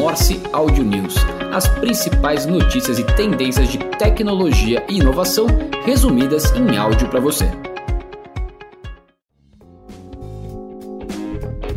Morse Audio News, as principais notícias e tendências de tecnologia e inovação resumidas em áudio para você.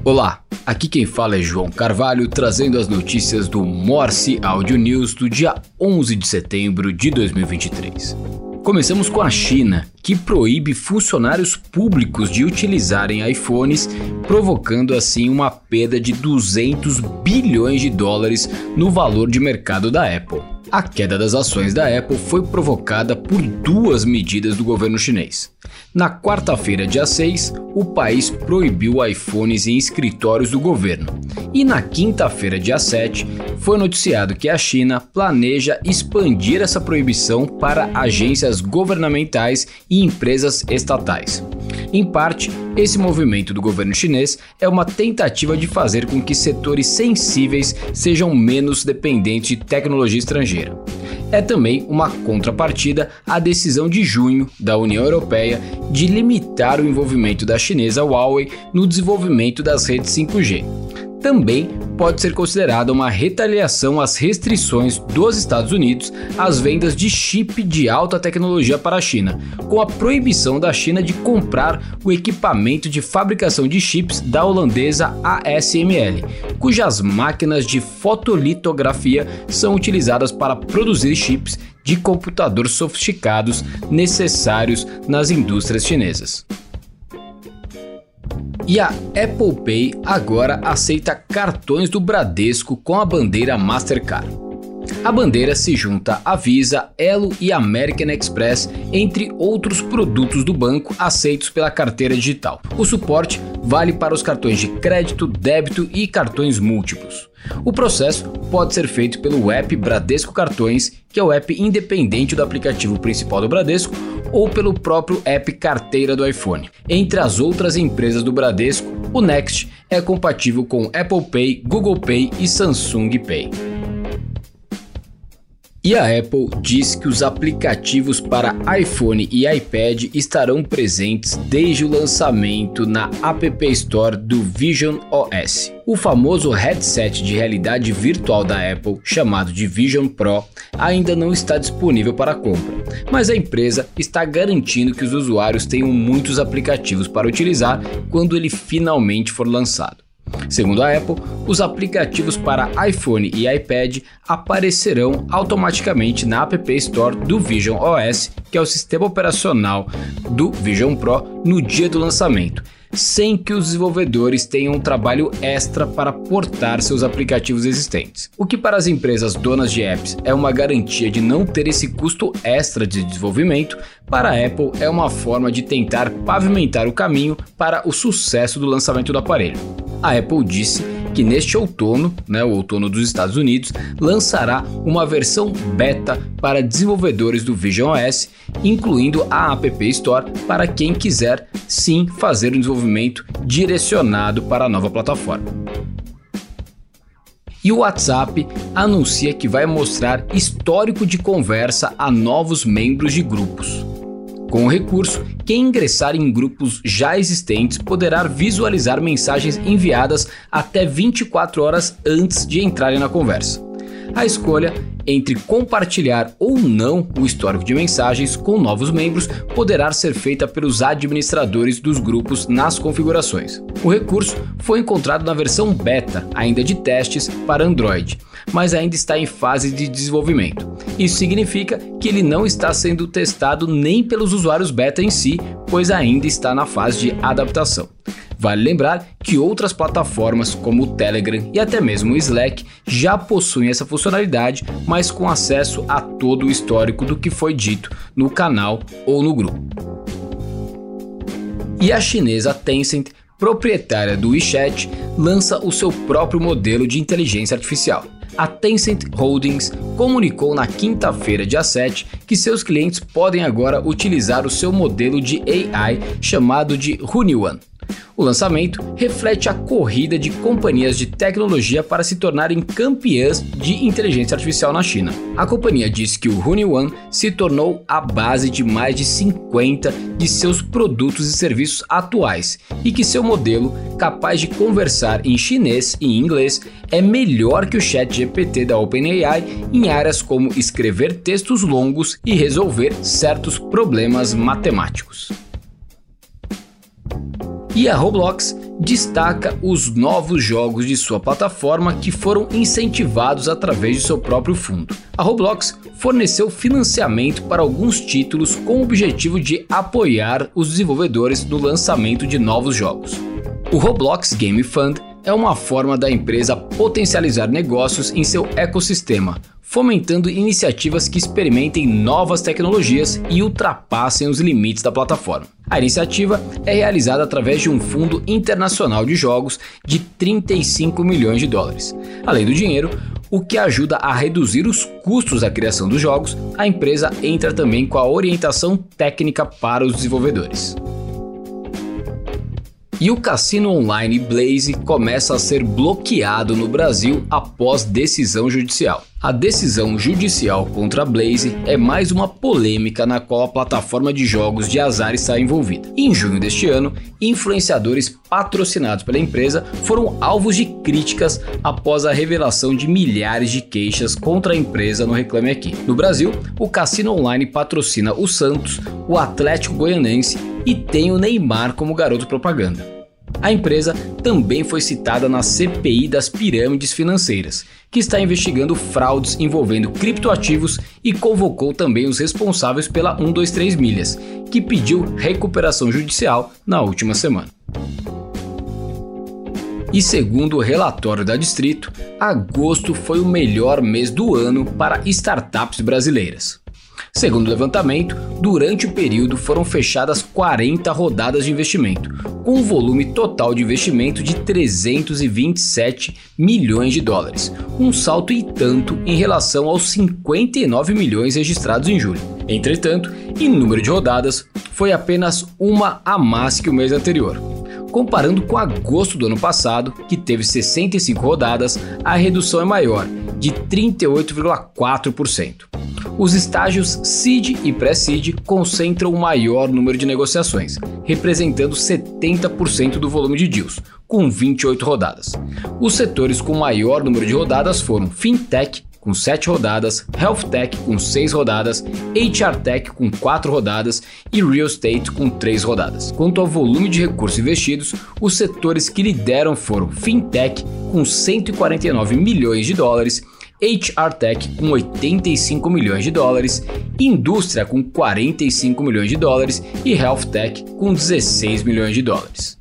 Olá, aqui quem fala é João Carvalho trazendo as notícias do Morse Audio News do dia 11 de setembro de 2023. Começamos com a China, que proíbe funcionários públicos de utilizarem iPhones, provocando assim uma perda de 200 bilhões de dólares no valor de mercado da Apple. A queda das ações da Apple foi provocada por duas medidas do governo chinês. Na quarta-feira, dia 6, o país proibiu iPhones em escritórios do governo. E na quinta-feira, dia 7, foi noticiado que a China planeja expandir essa proibição para agências governamentais e empresas estatais. Em parte, esse movimento do governo chinês é uma tentativa de fazer com que setores sensíveis sejam menos dependentes de tecnologia estrangeira. É também uma contrapartida à decisão de junho da União Europeia de limitar o envolvimento da chinesa Huawei no desenvolvimento das redes 5G também pode ser considerada uma retaliação às restrições dos Estados Unidos às vendas de chip de alta tecnologia para a China, com a proibição da China de comprar o equipamento de fabricação de chips da holandesa ASML, cujas máquinas de fotolitografia são utilizadas para produzir chips de computador sofisticados necessários nas indústrias chinesas. E a Apple Pay agora aceita cartões do Bradesco com a bandeira Mastercard. A bandeira se junta à Visa, Elo e American Express, entre outros produtos do banco aceitos pela carteira digital. O suporte vale para os cartões de crédito, débito e cartões múltiplos. O processo pode ser feito pelo app Bradesco Cartões, que é o app independente do aplicativo principal do Bradesco, ou pelo próprio app Carteira do iPhone. Entre as outras empresas do Bradesco, o Next é compatível com Apple Pay, Google Pay e Samsung Pay. E a Apple diz que os aplicativos para iPhone e iPad estarão presentes desde o lançamento na App Store do Vision OS. O famoso headset de realidade virtual da Apple, chamado de Vision Pro, ainda não está disponível para compra, mas a empresa está garantindo que os usuários tenham muitos aplicativos para utilizar quando ele finalmente for lançado. Segundo a Apple, os aplicativos para iPhone e iPad aparecerão automaticamente na App Store do Vision OS, que é o sistema operacional do Vision Pro, no dia do lançamento, sem que os desenvolvedores tenham um trabalho extra para portar seus aplicativos existentes. O que para as empresas donas de apps é uma garantia de não ter esse custo extra de desenvolvimento, para a Apple é uma forma de tentar pavimentar o caminho para o sucesso do lançamento do aparelho a Apple disse que neste outono, né, o outono dos Estados Unidos, lançará uma versão beta para desenvolvedores do Vision OS, incluindo a App Store para quem quiser sim fazer um desenvolvimento direcionado para a nova plataforma. E o WhatsApp anuncia que vai mostrar histórico de conversa a novos membros de grupos. Com o recurso, quem ingressar em grupos já existentes poderá visualizar mensagens enviadas até 24 horas antes de entrarem na conversa. A escolha entre compartilhar ou não o histórico de mensagens com novos membros poderá ser feita pelos administradores dos grupos nas configurações. O recurso foi encontrado na versão beta, ainda de testes, para Android mas ainda está em fase de desenvolvimento. Isso significa que ele não está sendo testado nem pelos usuários beta em si, pois ainda está na fase de adaptação. Vale lembrar que outras plataformas como o Telegram e até mesmo o Slack já possuem essa funcionalidade, mas com acesso a todo o histórico do que foi dito no canal ou no grupo. E a chinesa Tencent, proprietária do WeChat, lança o seu próprio modelo de inteligência artificial a Tencent Holdings comunicou na quinta-feira, dia 7, que seus clientes podem agora utilizar o seu modelo de AI chamado de Hunyuan. O lançamento reflete a corrida de companhias de tecnologia para se tornarem campeãs de inteligência artificial na China. A companhia disse que o Hunyuan se tornou a base de mais de 50 de seus produtos e serviços atuais e que seu modelo, capaz de conversar em chinês e inglês, é melhor que o Chat GPT da OpenAI em áreas como escrever textos longos e resolver certos problemas matemáticos. E a Roblox destaca os novos jogos de sua plataforma que foram incentivados através de seu próprio fundo. A Roblox forneceu financiamento para alguns títulos com o objetivo de apoiar os desenvolvedores no lançamento de novos jogos. O Roblox Game Fund é uma forma da empresa potencializar negócios em seu ecossistema, fomentando iniciativas que experimentem novas tecnologias e ultrapassem os limites da plataforma. A iniciativa é realizada através de um fundo internacional de jogos de 35 milhões de dólares. Além do dinheiro, o que ajuda a reduzir os custos da criação dos jogos, a empresa entra também com a orientação técnica para os desenvolvedores. E o cassino online Blaze começa a ser bloqueado no Brasil após decisão judicial. A decisão judicial contra a Blaze é mais uma polêmica na qual a plataforma de jogos de azar está envolvida. Em junho deste ano, influenciadores patrocinados pela empresa foram alvos de críticas após a revelação de milhares de queixas contra a empresa no Reclame Aqui. No Brasil, o cassino online patrocina o Santos, o Atlético Goianense e tem o Neymar como garoto propaganda. A empresa também foi citada na CPI das pirâmides financeiras, que está investigando fraudes envolvendo criptoativos e convocou também os responsáveis pela 123 Milhas, que pediu recuperação judicial na última semana. E segundo o relatório da Distrito, agosto foi o melhor mês do ano para startups brasileiras. Segundo o levantamento, durante o período foram fechadas 40 rodadas de investimento, com um volume total de investimento de 327 milhões de dólares, um salto e tanto em relação aos 59 milhões registrados em julho. Entretanto, em número de rodadas, foi apenas uma a mais que o mês anterior. Comparando com agosto do ano passado, que teve 65 rodadas, a redução é maior, de 38,4%. Os estágios seed e pré-seed concentram o maior número de negociações, representando 70% do volume de deals, com 28 rodadas. Os setores com maior número de rodadas foram fintech, com 7 rodadas, Health Tech com 6 rodadas, HR Tech com 4 rodadas e Real Estate com 3 rodadas. Quanto ao volume de recursos investidos, os setores que lideram foram Fintech com 149 milhões de dólares, HR Tech com 85 milhões de dólares, Indústria com 45 milhões de dólares e Health Tech com 16 milhões de dólares.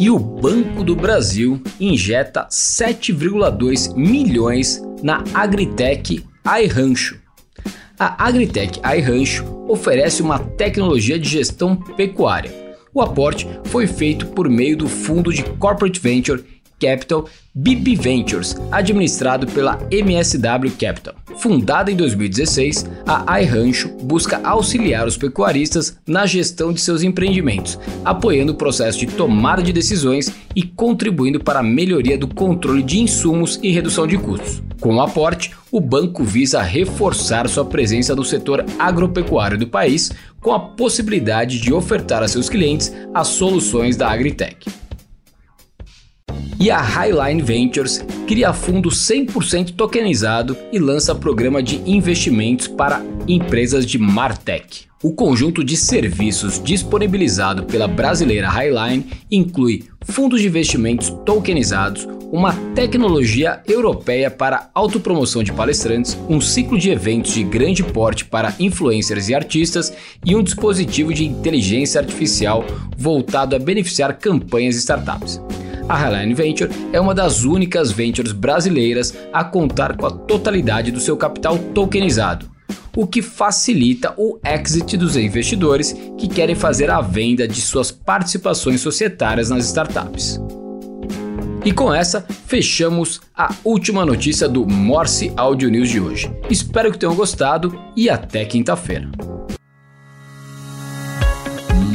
E o Banco do Brasil injeta 7,2 milhões na Agritech iRancho. A Agritech iRancho oferece uma tecnologia de gestão pecuária. O aporte foi feito por meio do fundo de Corporate Venture Capital BP Ventures, administrado pela MSW Capital. Fundada em 2016, a iRancho busca auxiliar os pecuaristas na gestão de seus empreendimentos, apoiando o processo de tomada de decisões e contribuindo para a melhoria do controle de insumos e redução de custos. Com o aporte, o banco visa reforçar sua presença no setor agropecuário do país, com a possibilidade de ofertar a seus clientes as soluções da Agritech. E a Highline Ventures cria fundo 100% tokenizado e lança programa de investimentos para empresas de Martech. O conjunto de serviços disponibilizado pela brasileira Highline inclui fundos de investimentos tokenizados, uma tecnologia europeia para autopromoção de palestrantes, um ciclo de eventos de grande porte para influencers e artistas e um dispositivo de inteligência artificial voltado a beneficiar campanhas e startups. A Highline Venture é uma das únicas ventures brasileiras a contar com a totalidade do seu capital tokenizado, o que facilita o exit dos investidores que querem fazer a venda de suas participações societárias nas startups. E com essa, fechamos a última notícia do Morse Audio News de hoje. Espero que tenham gostado e até quinta-feira.